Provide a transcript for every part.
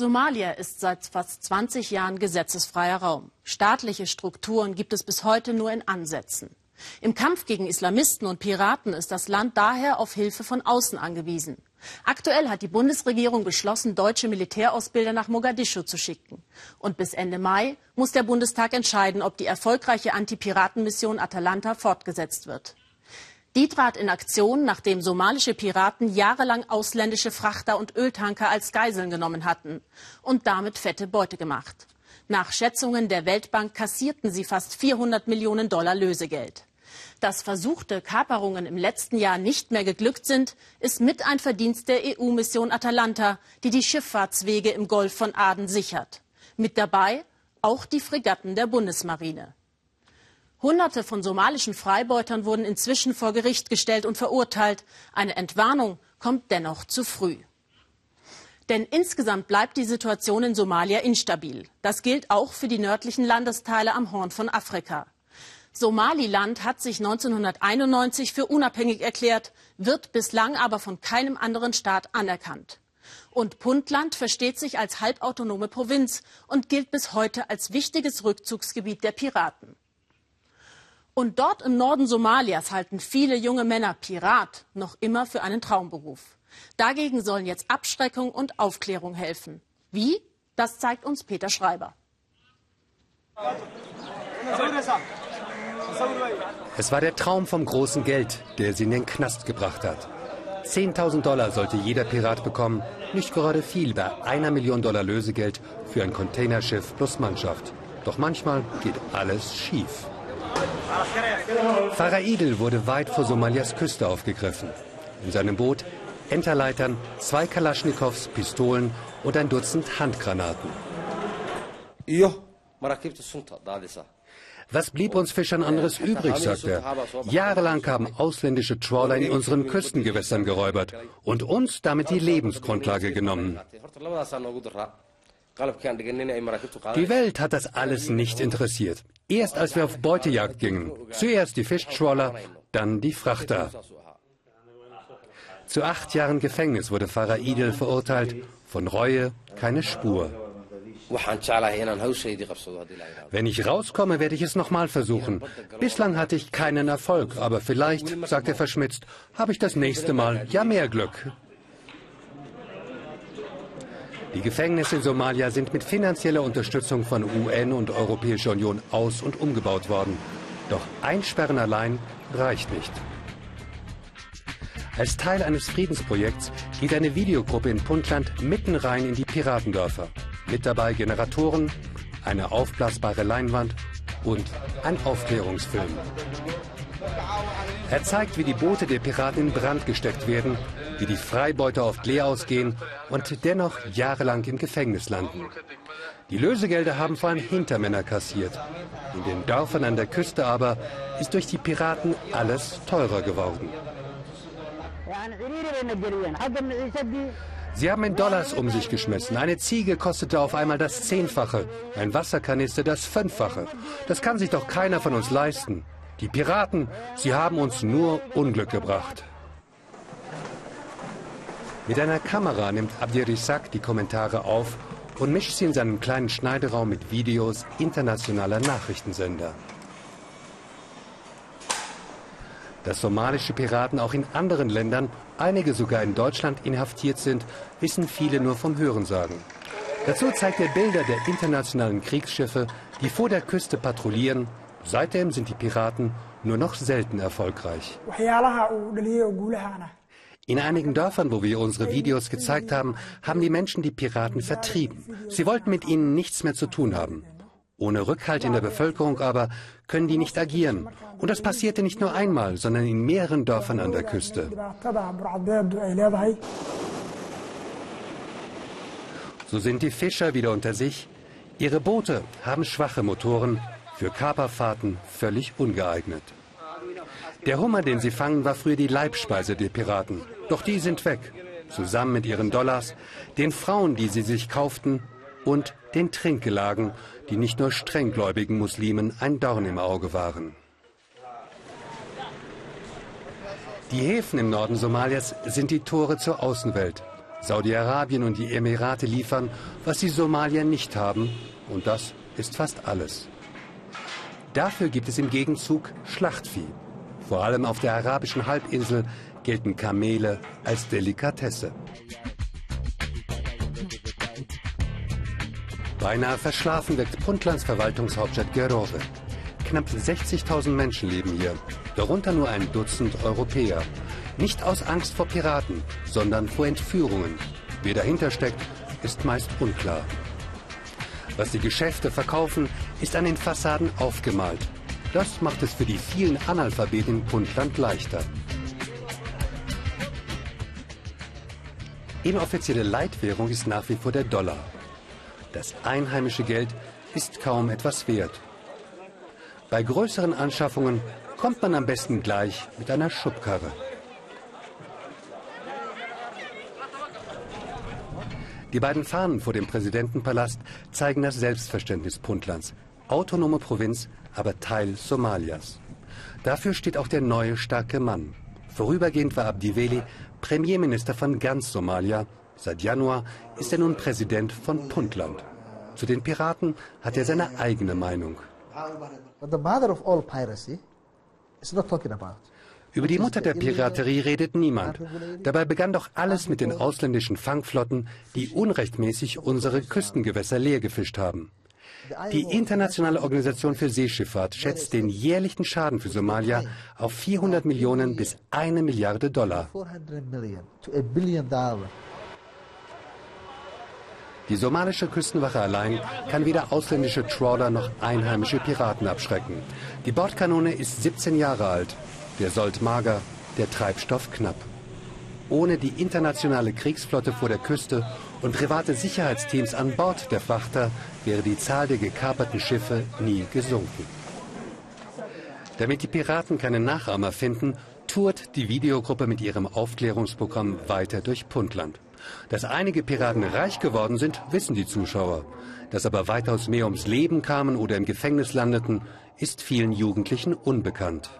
Somalia ist seit fast 20 Jahren gesetzesfreier Raum. Staatliche Strukturen gibt es bis heute nur in Ansätzen. Im Kampf gegen Islamisten und Piraten ist das Land daher auf Hilfe von außen angewiesen. Aktuell hat die Bundesregierung beschlossen, deutsche Militärausbilder nach Mogadischu zu schicken. Und bis Ende Mai muss der Bundestag entscheiden, ob die erfolgreiche Antipiratenmission Atalanta fortgesetzt wird. Die trat in Aktion, nachdem somalische Piraten jahrelang ausländische Frachter und Öltanker als Geiseln genommen hatten und damit fette Beute gemacht. Nach Schätzungen der Weltbank kassierten sie fast 400 Millionen Dollar Lösegeld. Dass versuchte Kaperungen im letzten Jahr nicht mehr geglückt sind, ist mit ein Verdienst der EU-Mission Atalanta, die die Schifffahrtswege im Golf von Aden sichert. Mit dabei auch die Fregatten der Bundesmarine. Hunderte von somalischen Freibeutern wurden inzwischen vor Gericht gestellt und verurteilt. Eine Entwarnung kommt dennoch zu früh. Denn insgesamt bleibt die Situation in Somalia instabil. Das gilt auch für die nördlichen Landesteile am Horn von Afrika. Somaliland hat sich 1991 für unabhängig erklärt, wird bislang aber von keinem anderen Staat anerkannt. Und Puntland versteht sich als halbautonome Provinz und gilt bis heute als wichtiges Rückzugsgebiet der Piraten. Und dort im Norden Somalias halten viele junge Männer Pirat noch immer für einen Traumberuf. Dagegen sollen jetzt Abschreckung und Aufklärung helfen. Wie? Das zeigt uns Peter Schreiber. Es war der Traum vom großen Geld, der sie in den Knast gebracht hat. 10.000 Dollar sollte jeder Pirat bekommen, nicht gerade viel bei einer Million Dollar Lösegeld für ein Containerschiff plus Mannschaft. Doch manchmal geht alles schief. Pfarrer Idel wurde weit vor Somalias Küste aufgegriffen. In seinem Boot Enterleitern, zwei Kalaschnikows, Pistolen und ein Dutzend Handgranaten. Was blieb uns Fischern anderes übrig, sagt er. Jahrelang haben ausländische Trawler in unseren Küstengewässern geräubert und uns damit die Lebensgrundlage genommen. Die Welt hat das alles nicht interessiert. Erst als wir auf Beutejagd gingen. Zuerst die Fischtrawler, dann die Frachter. Zu acht Jahren Gefängnis wurde Pfarrer Idel verurteilt. Von Reue keine Spur. Wenn ich rauskomme, werde ich es nochmal versuchen. Bislang hatte ich keinen Erfolg, aber vielleicht, sagt er verschmitzt, habe ich das nächste Mal ja mehr Glück. Die Gefängnisse in Somalia sind mit finanzieller Unterstützung von UN und Europäischer Union aus- und umgebaut worden. Doch Einsperren allein reicht nicht. Als Teil eines Friedensprojekts geht eine Videogruppe in Puntland mitten rein in die Piratendörfer. Mit dabei Generatoren, eine aufblasbare Leinwand und ein Aufklärungsfilm. Er zeigt, wie die Boote der Piraten in Brand gesteckt werden, wie die Freibeuter oft leer ausgehen und dennoch jahrelang im Gefängnis landen. Die Lösegelder haben vor allem Hintermänner kassiert. In den Dörfern an der Küste aber ist durch die Piraten alles teurer geworden. Sie haben in Dollars um sich geschmissen. Eine Ziege kostete auf einmal das Zehnfache, ein Wasserkanister das Fünffache. Das kann sich doch keiner von uns leisten. Die Piraten, sie haben uns nur Unglück gebracht. Mit einer Kamera nimmt Abdirissak die Kommentare auf und mischt sie in seinen kleinen Schneideraum mit Videos internationaler Nachrichtensender. Dass somalische Piraten auch in anderen Ländern, einige sogar in Deutschland, inhaftiert sind, wissen viele nur vom Hörensagen. Dazu zeigt er Bilder der internationalen Kriegsschiffe, die vor der Küste patrouillieren. Seitdem sind die Piraten nur noch selten erfolgreich. In einigen Dörfern, wo wir unsere Videos gezeigt haben, haben die Menschen die Piraten vertrieben. Sie wollten mit ihnen nichts mehr zu tun haben. Ohne Rückhalt in der Bevölkerung aber können die nicht agieren. Und das passierte nicht nur einmal, sondern in mehreren Dörfern an der Küste. So sind die Fischer wieder unter sich. Ihre Boote haben schwache Motoren, für Kaperfahrten völlig ungeeignet. Der Hummer, den sie fangen, war früher die Leibspeise der Piraten. Doch die sind weg, zusammen mit ihren Dollars, den Frauen, die sie sich kauften und den Trinkgelagen, die nicht nur strenggläubigen Muslimen ein Dorn im Auge waren. Die Häfen im Norden Somalias sind die Tore zur Außenwelt. Saudi-Arabien und die Emirate liefern, was die Somalier nicht haben. Und das ist fast alles. Dafür gibt es im Gegenzug Schlachtvieh. Vor allem auf der arabischen Halbinsel gelten Kamele als Delikatesse. Beinahe verschlafen wirkt Puntlands Verwaltungshauptstadt Gerove. Knapp 60.000 Menschen leben hier, darunter nur ein Dutzend Europäer. Nicht aus Angst vor Piraten, sondern vor Entführungen. Wer dahinter steckt, ist meist unklar. Was die Geschäfte verkaufen, ist an den Fassaden aufgemalt. Das macht es für die vielen Analphabeten in Puntland leichter. Inoffizielle Leitwährung ist nach wie vor der Dollar. Das einheimische Geld ist kaum etwas wert. Bei größeren Anschaffungen kommt man am besten gleich mit einer Schubkarre. Die beiden Fahnen vor dem Präsidentenpalast zeigen das Selbstverständnis Puntlands. Autonome Provinz, aber Teil Somalias. Dafür steht auch der neue starke Mann. Vorübergehend war Abdiweli Premierminister von ganz Somalia. Seit Januar ist er nun Präsident von Puntland. Zu den Piraten hat er seine eigene Meinung. Über die Mutter der Piraterie redet niemand. Dabei begann doch alles mit den ausländischen Fangflotten, die unrechtmäßig unsere Küstengewässer leergefischt haben. Die Internationale Organisation für Seeschifffahrt schätzt den jährlichen Schaden für Somalia auf 400 Millionen bis eine Milliarde Dollar. Die somalische Küstenwache allein kann weder ausländische Trawler noch einheimische Piraten abschrecken. Die Bordkanone ist 17 Jahre alt, der Sold mager, der Treibstoff knapp. Ohne die internationale Kriegsflotte vor der Küste und private Sicherheitsteams an Bord der Frachter wäre die Zahl der gekaperten Schiffe nie gesunken. Damit die Piraten keine Nachahmer finden, tourt die Videogruppe mit ihrem Aufklärungsprogramm weiter durch Puntland. Dass einige Piraten reich geworden sind, wissen die Zuschauer. Dass aber weitaus mehr ums Leben kamen oder im Gefängnis landeten, ist vielen Jugendlichen unbekannt.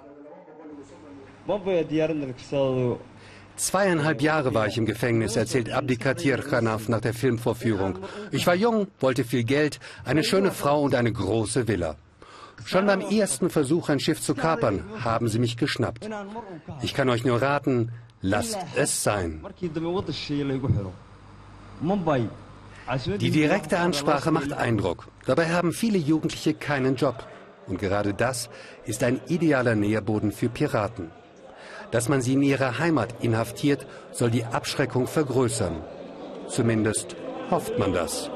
Zweieinhalb Jahre war ich im Gefängnis, erzählt Abdikatir Khanaf nach der Filmvorführung. Ich war jung, wollte viel Geld, eine schöne Frau und eine große Villa. Schon beim ersten Versuch, ein Schiff zu kapern, haben sie mich geschnappt. Ich kann euch nur raten, lasst es sein. Die direkte Ansprache macht Eindruck. Dabei haben viele Jugendliche keinen Job. Und gerade das ist ein idealer Nährboden für Piraten. Dass man sie in ihrer Heimat inhaftiert, soll die Abschreckung vergrößern. Zumindest hofft man das.